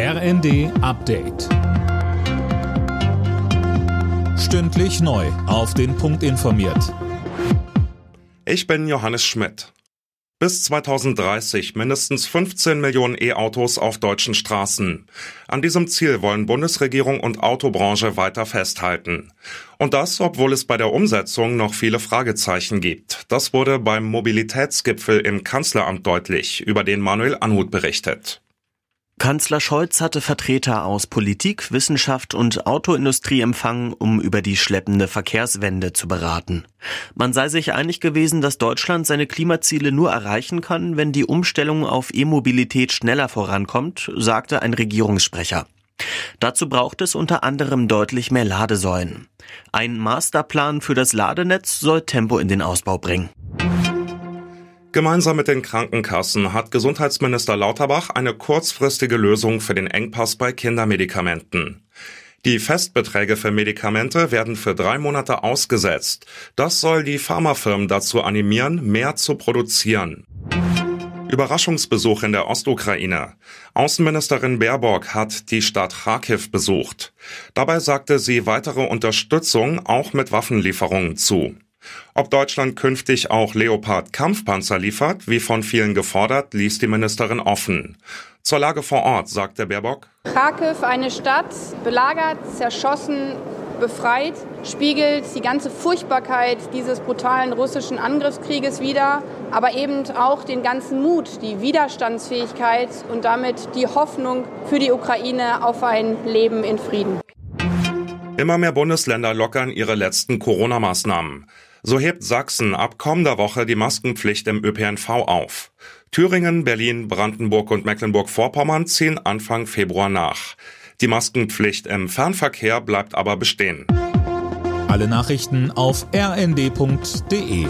RND Update. Stündlich neu. Auf den Punkt informiert. Ich bin Johannes Schmidt. Bis 2030 mindestens 15 Millionen E-Autos auf deutschen Straßen. An diesem Ziel wollen Bundesregierung und Autobranche weiter festhalten. Und das, obwohl es bei der Umsetzung noch viele Fragezeichen gibt. Das wurde beim Mobilitätsgipfel im Kanzleramt deutlich, über den Manuel Anhut berichtet. Kanzler Scholz hatte Vertreter aus Politik, Wissenschaft und Autoindustrie empfangen, um über die schleppende Verkehrswende zu beraten. Man sei sich einig gewesen, dass Deutschland seine Klimaziele nur erreichen kann, wenn die Umstellung auf E-Mobilität schneller vorankommt, sagte ein Regierungssprecher. Dazu braucht es unter anderem deutlich mehr Ladesäulen. Ein Masterplan für das Ladenetz soll Tempo in den Ausbau bringen. Gemeinsam mit den Krankenkassen hat Gesundheitsminister Lauterbach eine kurzfristige Lösung für den Engpass bei Kindermedikamenten. Die Festbeträge für Medikamente werden für drei Monate ausgesetzt. Das soll die Pharmafirmen dazu animieren, mehr zu produzieren. Überraschungsbesuch in der Ostukraine. Außenministerin Baerbock hat die Stadt Kharkiv besucht. Dabei sagte sie weitere Unterstützung auch mit Waffenlieferungen zu. Ob Deutschland künftig auch Leopard-Kampfpanzer liefert, wie von vielen gefordert, ließ die Ministerin offen. Zur Lage vor Ort sagte Baerbock. Kharkiv, eine Stadt, belagert, zerschossen, befreit, spiegelt die ganze Furchtbarkeit dieses brutalen russischen Angriffskrieges wider, aber eben auch den ganzen Mut, die Widerstandsfähigkeit und damit die Hoffnung für die Ukraine auf ein Leben in Frieden. Immer mehr Bundesländer lockern ihre letzten Corona-Maßnahmen. So hebt Sachsen ab kommender Woche die Maskenpflicht im ÖPNV auf. Thüringen, Berlin, Brandenburg und Mecklenburg-Vorpommern ziehen Anfang Februar nach. Die Maskenpflicht im Fernverkehr bleibt aber bestehen. Alle Nachrichten auf rnd.de